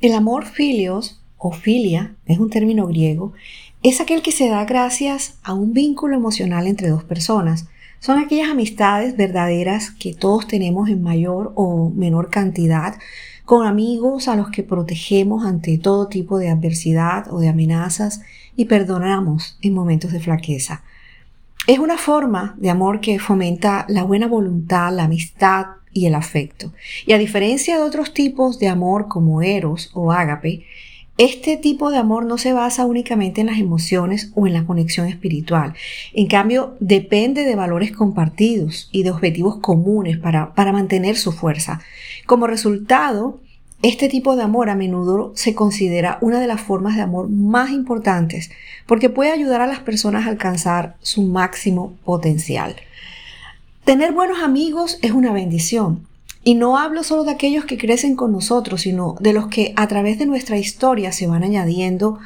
El amor filios o filia es un término griego, es aquel que se da gracias a un vínculo emocional entre dos personas. Son aquellas amistades verdaderas que todos tenemos en mayor o menor cantidad, con amigos a los que protegemos ante todo tipo de adversidad o de amenazas y perdonamos en momentos de flaqueza. Es una forma de amor que fomenta la buena voluntad, la amistad y el afecto. Y a diferencia de otros tipos de amor como eros o ágape, este tipo de amor no se basa únicamente en las emociones o en la conexión espiritual. En cambio, depende de valores compartidos y de objetivos comunes para, para mantener su fuerza. Como resultado, este tipo de amor a menudo se considera una de las formas de amor más importantes porque puede ayudar a las personas a alcanzar su máximo potencial. Tener buenos amigos es una bendición, y no hablo solo de aquellos que crecen con nosotros, sino de los que a través de nuestra historia se van añadiendo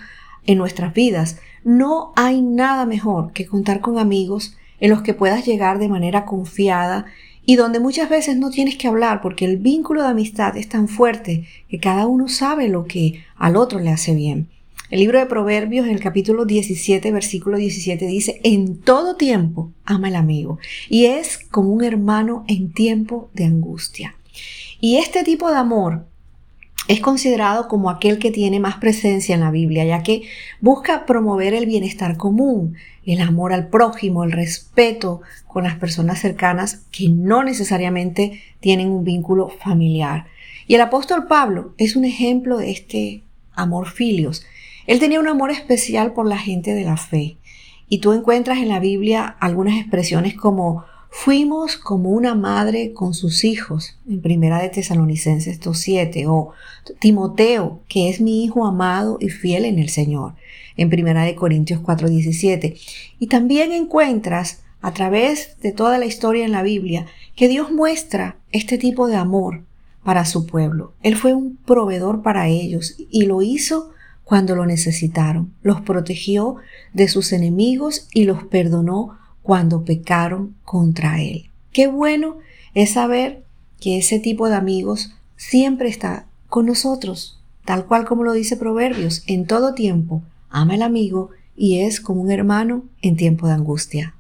en nuestras vidas. No hay nada mejor que contar con amigos en los que puedas llegar de manera confiada y donde muchas veces no tienes que hablar porque el vínculo de amistad es tan fuerte que cada uno sabe lo que al otro le hace bien. El libro de Proverbios en el capítulo 17, versículo 17 dice, en todo tiempo ama el amigo y es como un hermano en tiempo de angustia. Y este tipo de amor es considerado como aquel que tiene más presencia en la Biblia, ya que busca promover el bienestar común, el amor al prójimo, el respeto con las personas cercanas que no necesariamente tienen un vínculo familiar. Y el apóstol Pablo es un ejemplo de este amor filios, él tenía un amor especial por la gente de la fe. Y tú encuentras en la Biblia algunas expresiones como fuimos como una madre con sus hijos, en Primera de Tesalonicenses 2.7, o Timoteo, que es mi hijo amado y fiel en el Señor, en Primera de Corintios 4.17. Y también encuentras a través de toda la historia en la Biblia que Dios muestra este tipo de amor para su pueblo. Él fue un proveedor para ellos y lo hizo cuando lo necesitaron, los protegió de sus enemigos y los perdonó cuando pecaron contra Él. Qué bueno es saber que ese tipo de amigos siempre está con nosotros, tal cual como lo dice Proverbios, en todo tiempo ama el amigo y es como un hermano en tiempo de angustia.